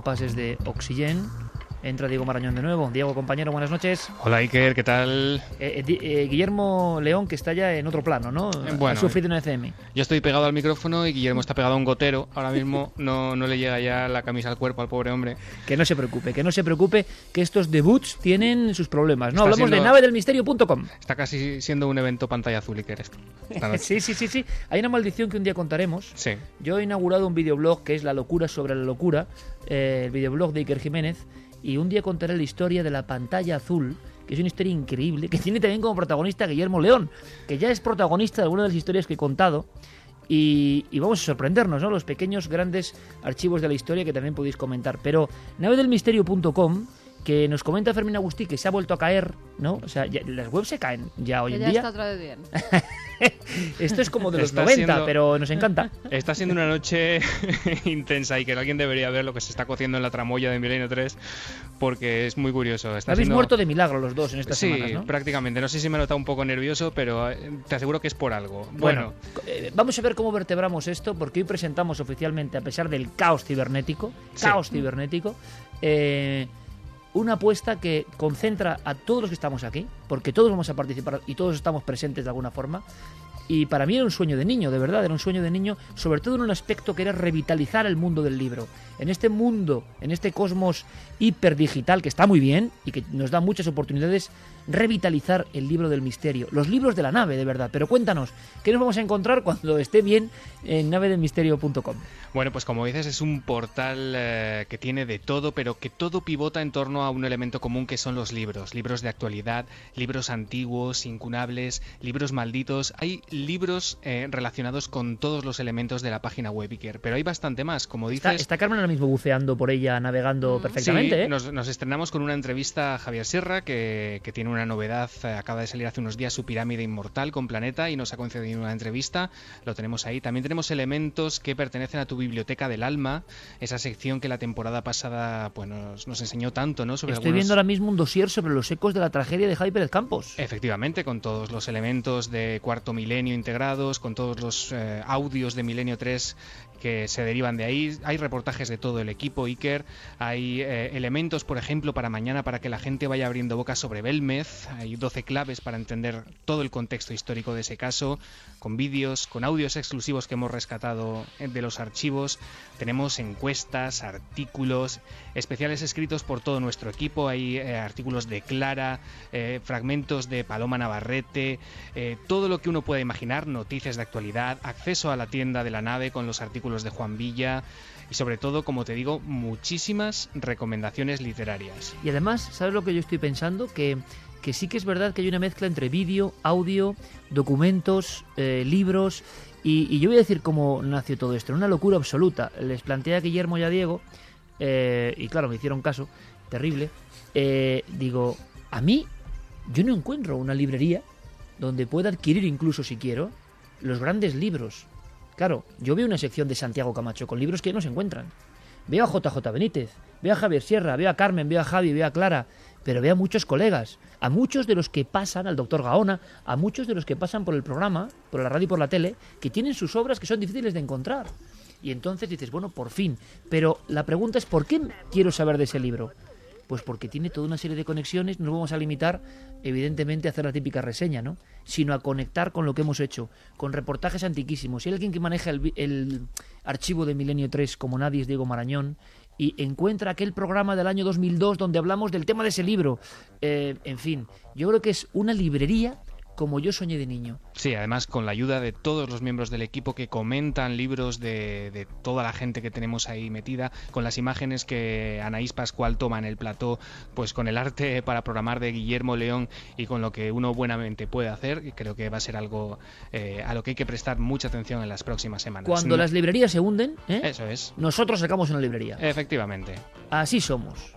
Primeros compases de Oxygen. Entra Diego Marañón de nuevo. Diego, compañero, buenas noches. Hola Iker, ¿qué tal? Eh, eh, eh, Guillermo León, que está ya en otro plano, ¿no? Bueno, ha sufrido una ECM. Yo estoy pegado al micrófono y Guillermo está pegado a un gotero. Ahora mismo no, no le llega ya la camisa al cuerpo al pobre hombre. Que no se preocupe, que no se preocupe, que estos debuts tienen sus problemas. No, hablamos de navedelmisterio.com. Está casi siendo un evento pantalla azul, Iker, esto. sí, sí, sí, sí. Hay una maldición que un día contaremos. Sí. Yo he inaugurado un videoblog que es La locura sobre la locura, el videoblog de Iker Jiménez y un día contaré la historia de la pantalla azul, que es una historia increíble, que tiene también como protagonista Guillermo León, que ya es protagonista de algunas de las historias que he contado. Y, vamos a sorprendernos, ¿no? Los pequeños, grandes archivos de la historia que también podéis comentar. Pero navedelmisterio.com que nos comenta Fermín Agustí que se ha vuelto a caer, ¿no? O sea, las webs se caen ya hoy en ya día. está otra vez bien. Esto es como de los 90, pero nos encanta. Está siendo una noche intensa y que alguien debería ver lo que se está cociendo en la tramoya de Milenio 3 porque es muy curioso. Está Habéis muerto de milagro los dos en estas sí, semanas, ¿no? prácticamente. No sé si me he notado un poco nervioso, pero eh, te aseguro que es por algo. Bueno, eh, vamos a ver cómo vertebramos esto porque hoy presentamos oficialmente, a pesar del caos cibernético, caos cibernético, eh, una apuesta que concentra a todos los que estamos aquí, porque todos vamos a participar y todos estamos presentes de alguna forma. Y para mí era un sueño de niño, de verdad, era un sueño de niño, sobre todo en un aspecto que era revitalizar el mundo del libro. En este mundo, en este cosmos hiperdigital que está muy bien y que nos da muchas oportunidades, revitalizar el libro del misterio, los libros de la nave, de verdad. Pero cuéntanos, ¿qué nos vamos a encontrar cuando esté bien en navedelmisterio.com? Bueno, pues como dices, es un portal eh, que tiene de todo, pero que todo pivota en torno a un elemento común que son los libros. Libros de actualidad, libros antiguos, incunables, libros malditos. Hay libros eh, relacionados con todos los elementos de la página web, Iker, pero hay bastante más, como dices. Está, Carmen ahora mismo buceando por ella, navegando perfectamente. Sí, ¿eh? nos, estrenamos con una entrevista a Javier Sierra, que, que tiene una novedad. acaba de salir hace unos días su pirámide inmortal con Planeta y nos ha concedido una entrevista. Lo tenemos ahí. También tenemos elementos que pertenecen a tu biblioteca del alma, esa sección que la temporada pasada pues, nos, enseñó tanto, ¿no? Sobre Estoy viendo ahora mismo un dossier sobre los ecos de la tragedia de Javi Pérez Campos. Efectivamente, con todos los elementos de Cuarto Milenio integrados, con todos los eh, audios de Milenio 3 que se derivan de ahí. Hay reportajes de todo el equipo Iker, hay eh, elementos, por ejemplo, para mañana para que la gente vaya abriendo boca sobre Belmez, hay 12 claves para entender todo el contexto histórico de ese caso, con vídeos, con audios exclusivos que hemos rescatado de los archivos, tenemos encuestas, artículos, especiales escritos por todo nuestro equipo, hay eh, artículos de Clara, eh, fragmentos de Paloma Navarrete, todo lo que uno pueda imaginar, noticias de actualidad, acceso a la tienda de la nave con los artículos de Juan Villa y sobre todo, como te digo, muchísimas recomendaciones literarias. Y además, ¿sabes lo que yo estoy pensando? Que que sí que es verdad que hay una mezcla entre vídeo, audio, documentos, eh, libros. Y, yo voy a decir cómo nació todo esto. Una locura absoluta. Les planteé a Guillermo y a Diego, eh, y claro, me hicieron caso, terrible. Eh, digo, a mí, yo no encuentro una librería donde pueda adquirir, incluso si quiero, los grandes libros. Claro, yo veo una sección de Santiago Camacho con libros que no se encuentran. Veo a JJ Benítez, veo a Javier Sierra, veo a Carmen, veo a Javi, veo a Clara, pero veo a muchos colegas, a muchos de los que pasan, al doctor Gaona, a muchos de los que pasan por el programa, por la radio y por la tele, que tienen sus obras que son difíciles de encontrar. Y entonces dices, bueno, por fin. Pero la pregunta es, ¿por qué quiero saber de ese libro? Pues porque tiene toda una serie de conexiones, no vamos a limitar, evidentemente, a hacer la típica reseña, ¿no? Sino a conectar con lo que hemos hecho, con reportajes antiquísimos. Si hay alguien que maneja el, archivo de Milenio 3 como nadie es Diego Marañón, y encuentra aquel programa del año 2002 donde hablamos del tema de ese libro. Eh, en fin, yo creo que es una librería como yo soñé de niño. Sí, además con la ayuda de todos los miembros del equipo que comentan libros de, toda la gente que tenemos ahí metida, con las imágenes que Anaís Pascual toma en el plató, pues con el arte para programar de Guillermo León y con lo que uno buenamente puede hacer, creo que va a ser algo eh, a lo que hay que prestar mucha atención en las próximas semanas. Cuando las librerías se hunden, ¿eh? eso es. Nosotros sacamos una librería. Efectivamente. Así somos.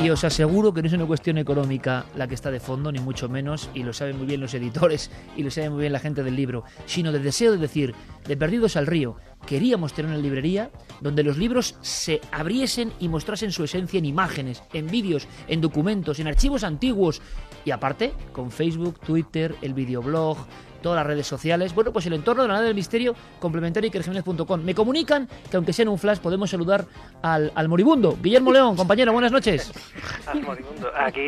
Y os aseguro que no es una cuestión económica la que está de fondo, ni mucho menos, y lo saben muy bien los editores y lo sabe muy bien la gente del libro, sino del deseo de decir, de Perdidos al Río, queríamos tener una librería donde los libros se abriesen y mostrasen su esencia en imágenes, en vídeos, en documentos, en archivos antiguos, y aparte, con Facebook, Twitter, el videoblog, todas las redes sociales. Bueno, pues el entorno de la nave del misterio, complementario Me comunican que aunque sea en un flash podemos saludar al, al moribundo. Guillermo León, compañero, buenas noches. Al moribundo. Aquí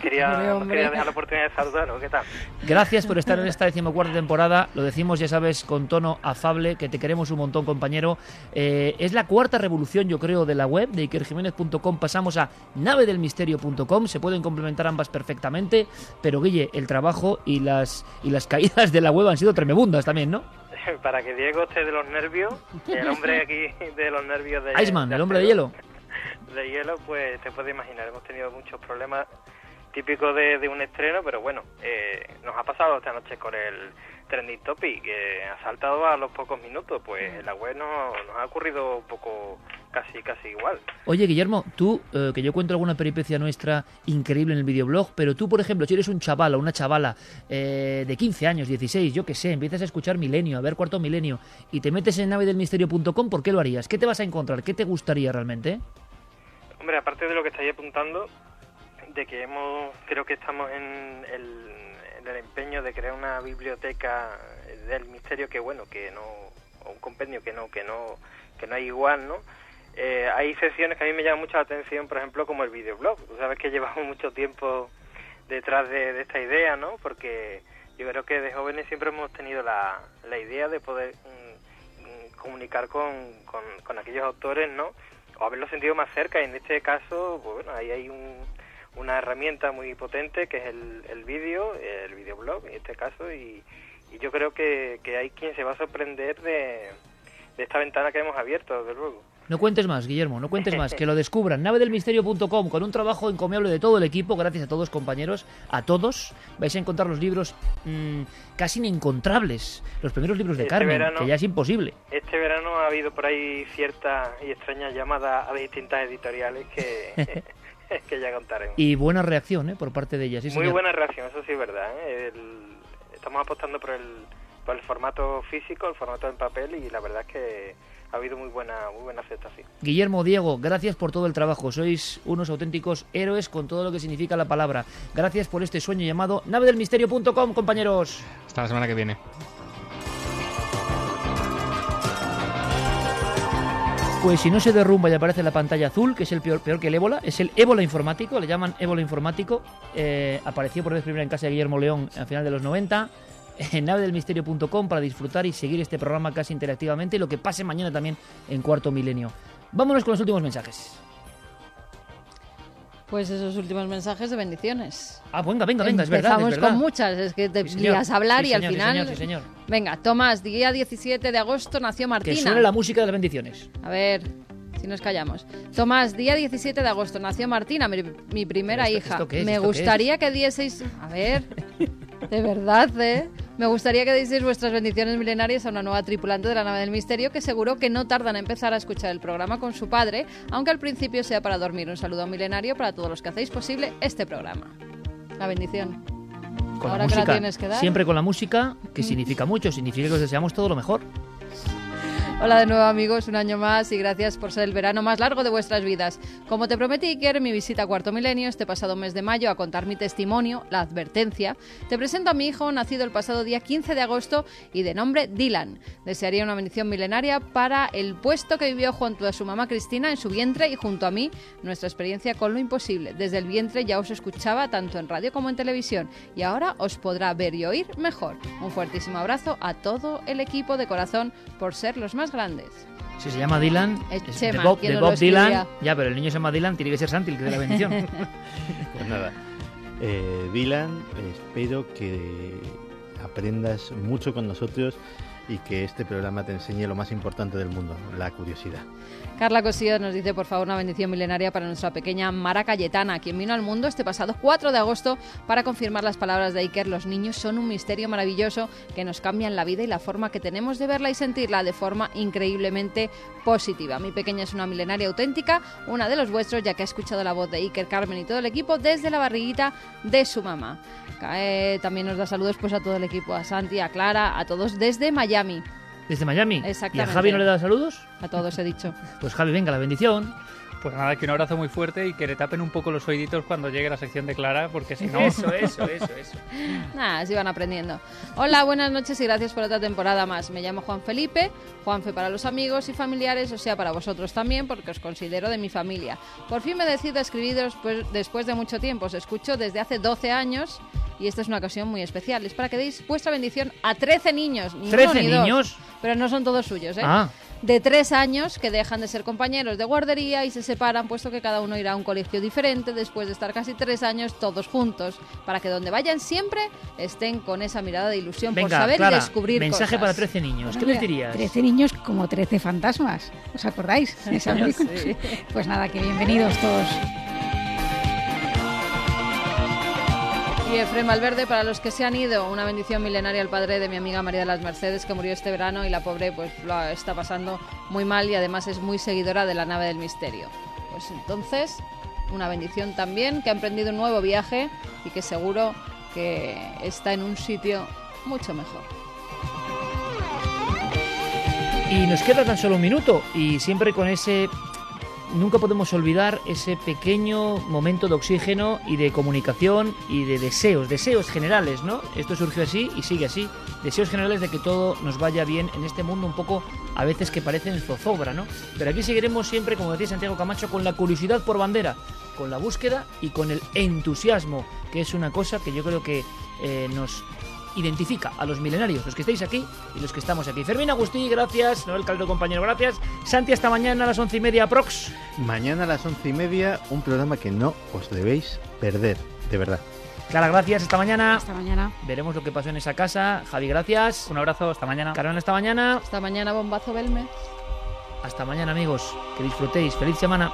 quería, quería dejar la oportunidad de saludarlo. ¿Qué tal? Gracias por estar en esta decimocuarta temporada. Lo decimos, ya sabes, con tono afable, que te queremos un montón, compañero. Eh, es la cuarta revolución, yo creo, de la web, de ikerjiménez.com. Pasamos a navedelmisterio.com. Se pueden complementar ambas perfectamente. Pero, Guille, el trabajo y las, y las caídas de la web han sido tremebundas también, ¿no? Para que Diego esté de los nervios, el hombre aquí de los nervios de... Iceman, el hombre de hielo. De hielo, pues te puedes imaginar, hemos tenido muchos problemas típicos de, un estreno, pero bueno, eh, nos ha pasado esta noche con el trending topic que ha saltado a los pocos minutos, pues en la web nos, nos ha ocurrido un poco casi casi igual. Oye, Guillermo, tú, eh, que yo cuento alguna peripecia nuestra increíble en el videoblog, pero tú, por ejemplo, si eres un chaval o una chavala eh, de 15 años, 16, yo qué sé, empiezas a escuchar Milenio, a ver Cuarto Milenio, y te metes en navedelmisterio.com, ¿por qué lo harías? ¿Qué te vas a encontrar? ¿Qué te gustaría realmente? Hombre, aparte de lo que estáis apuntando, de que hemos, creo que estamos en el en el empeño de crear una biblioteca del misterio que bueno que no un compendio que no que no que no hay igual no eh, hay secciones que a mí me llaman mucho la atención por ejemplo como el videoblog. Tú sabes que llevamos mucho tiempo detrás de, esta idea no porque yo creo que de jóvenes siempre hemos tenido la, la idea de poder mm, comunicar con, con, con aquellos autores no o haberlo sentido más cerca. Y en este caso pues bueno ahí hay un una herramienta muy potente que es el, el vídeo, el videoblog en este caso, y, yo creo que, que, hay quien se va a sorprender de, de esta ventana que hemos abierto, desde luego. No cuentes más, Guillermo, no cuentes más, que lo descubran. Navedelmisterio.com, con un trabajo encomiable de todo el equipo, gracias a todos compañeros, a todos, vais a encontrar los libros mmm, casi inencontrables, los primeros libros de este Carmen, que ya es imposible. Este verano ha habido por ahí cierta y extraña llamada a distintas editoriales que... que ya contaremos. Y buena reacción ¿eh? por parte de ellas. Muy buena reacción, eso sí es verdad. ¿eh? estamos apostando por el, por el formato físico, el formato en papel y la verdad es que ha habido muy buena, muy buena aceptación. Guillermo, Diego, gracias por todo el trabajo. Sois unos auténticos héroes con todo lo que significa la palabra. Gracias por este sueño llamado navedelmisterio.com, compañeros. Hasta la semana que viene. Pues si no se derrumba y aparece la pantalla azul, que es el peor, peor que el ébola, es el ébola informático, le llaman ébola informático. Eh, apareció por vez primera en casa de Guillermo León a final de los 90 en navedelmisterio.com para disfrutar y seguir este programa casi interactivamente y lo que pase mañana también en Cuarto Milenio. Vámonos con los últimos mensajes. Pues esos últimos mensajes de bendiciones. Ah, venga, venga, venga, es verdad. Empezamos con muchas, es que te ibas a hablar y al final. Sí, señor, Venga, Tomás, día 17 de agosto nació Martina. Que suene la música de las bendiciones. A ver, si nos callamos. Tomás, día 17 de agosto, nació Martina, mi, mi primera ¿Esto- hija. esto qué es? Me ¿Esto qué gustaría que dieseis... A ver, de verdad, ¿eh? Me gustaría que dieseis vuestras bendiciones milenarias a una nueva tripulante de la nave del misterio que seguro que no tardan en empezar a escuchar el programa con su padre, aunque al principio sea para dormir. Un saludo milenario para todos los que hacéis posible este programa. La bendición. Con Ahora la que la música, tienes que dar. siempre con la música, que significa mucho, significa que os deseamos todo lo mejor. Hola de nuevo amigos, un año más y gracias por ser el verano más largo de vuestras vidas. Como te prometí, Iker, mi visita a Cuarto Milenio este pasado mes de mayo a contar mi testimonio, la advertencia, te presento a mi hijo nacido el pasado día 15 de agosto y de nombre Dylan. Desearía una bendición milenaria para el puesto que vivió junto a su mamá Cristina en su vientre y junto a mí nuestra experiencia con lo imposible. Desde el vientre ya os escuchaba tanto en radio como en televisión y ahora os podrá ver y oír mejor. Un fuertísimo abrazo a todo el equipo de corazón por ser los más grandes. Si se llama Dylan, Es es Chema, de Bob, de Bob Dylan. Ya, pero el niño se llama Dylan, tiene que ser Santi el que dé la bendición. Pues nada, eh, Dylan, espero que aprendas mucho con nosotros y que este programa te enseñe lo más importante del mundo, la curiosidad. Carla Cosillo nos dice, por favor, una bendición milenaria para nuestra pequeña Mara Cayetana, quien vino al mundo este pasado 4 de agosto para confirmar las palabras de Iker. Los niños son un misterio maravilloso que nos cambian la vida y la forma que tenemos de verla y sentirla de forma increíblemente positiva. Mi pequeña es una milenaria auténtica, una de los vuestros, ya que ha escuchado la voz de Iker, Carmen y todo el equipo desde la barriguita de su mamá. También nos da saludos pues a todo el equipo, a Santi, a Clara, a todos desde Miami. Desde Miami. ¿Y a. Javi no le da saludos? A todos he dicho. Pues Javi, venga, la bendición. Pues nada, que un abrazo muy fuerte y que le tapen un poco los oíditos cuando llegue la sección de Clara, porque si no... Eso, eso, eso, eso. Nada, así van aprendiendo. Hola, buenas noches y gracias por otra temporada más. Me llamo Juan Felipe, Juanfe para los amigos y familiares, o sea, para vosotros también, porque os considero de mi familia. Por fin me decido a escribiros pues, después de mucho tiempo. Os escucho desde hace 12 años y esta es una ocasión muy especial. Es para que deis vuestra bendición a 13 niños. Ni uno ¿13 ni dos. niños? Pero no son todos suyos, ¿eh? Ah. de tres años que dejan de ser compañeros de guardería y se separan puesto que cada uno irá a un colegio diferente después de estar casi tres años todos juntos para que donde vayan siempre estén con esa mirada de ilusión por saber Clara, y descubrir mensaje cosas. para 13 niños. ¿Qué les dirías? 13 niños como 13 fantasmas. ¿Os acordáis? de esa Ya película? sé. Pues nada, que bienvenidos todos. Y Efrem Valverde, para los que se han ido, una bendición milenaria al padre de mi amiga María de las Mercedes, que murió este verano y la pobre pues lo está pasando muy mal y además es muy seguidora de la nave del misterio. Pues entonces, una bendición también, que ha emprendido un nuevo viaje y que seguro que está en un sitio mucho mejor. Y nos queda tan solo un minuto y siempre con ese... Nunca podemos olvidar ese pequeño momento de oxígeno y de comunicación y de deseos, deseos generales, ¿no? Esto surgió así y sigue así. Deseos generales de que todo nos vaya bien en este mundo un poco a veces que parecen zozobra, ¿no? Pero aquí seguiremos siempre, como decía Santiago Camacho, con la curiosidad por bandera, con la búsqueda y con el entusiasmo, que es una cosa que yo creo que eh, nos identifica a los milenarios, los que estáis aquí y los que estamos aquí. Fermín Agustí, gracias. Noel Caldo, compañero, gracias. Santi, hasta mañana a las once y media, prox. Mañana a las once y media, un programa que no os debéis perder, de verdad. Clara, gracias. Hasta mañana. Hasta mañana. Veremos lo que pasó en esa casa. Javi, gracias. Un abrazo, hasta mañana. Carolina, hasta mañana. Hasta mañana, bombazo Belme. Hasta mañana, amigos. Que disfrutéis. Feliz semana.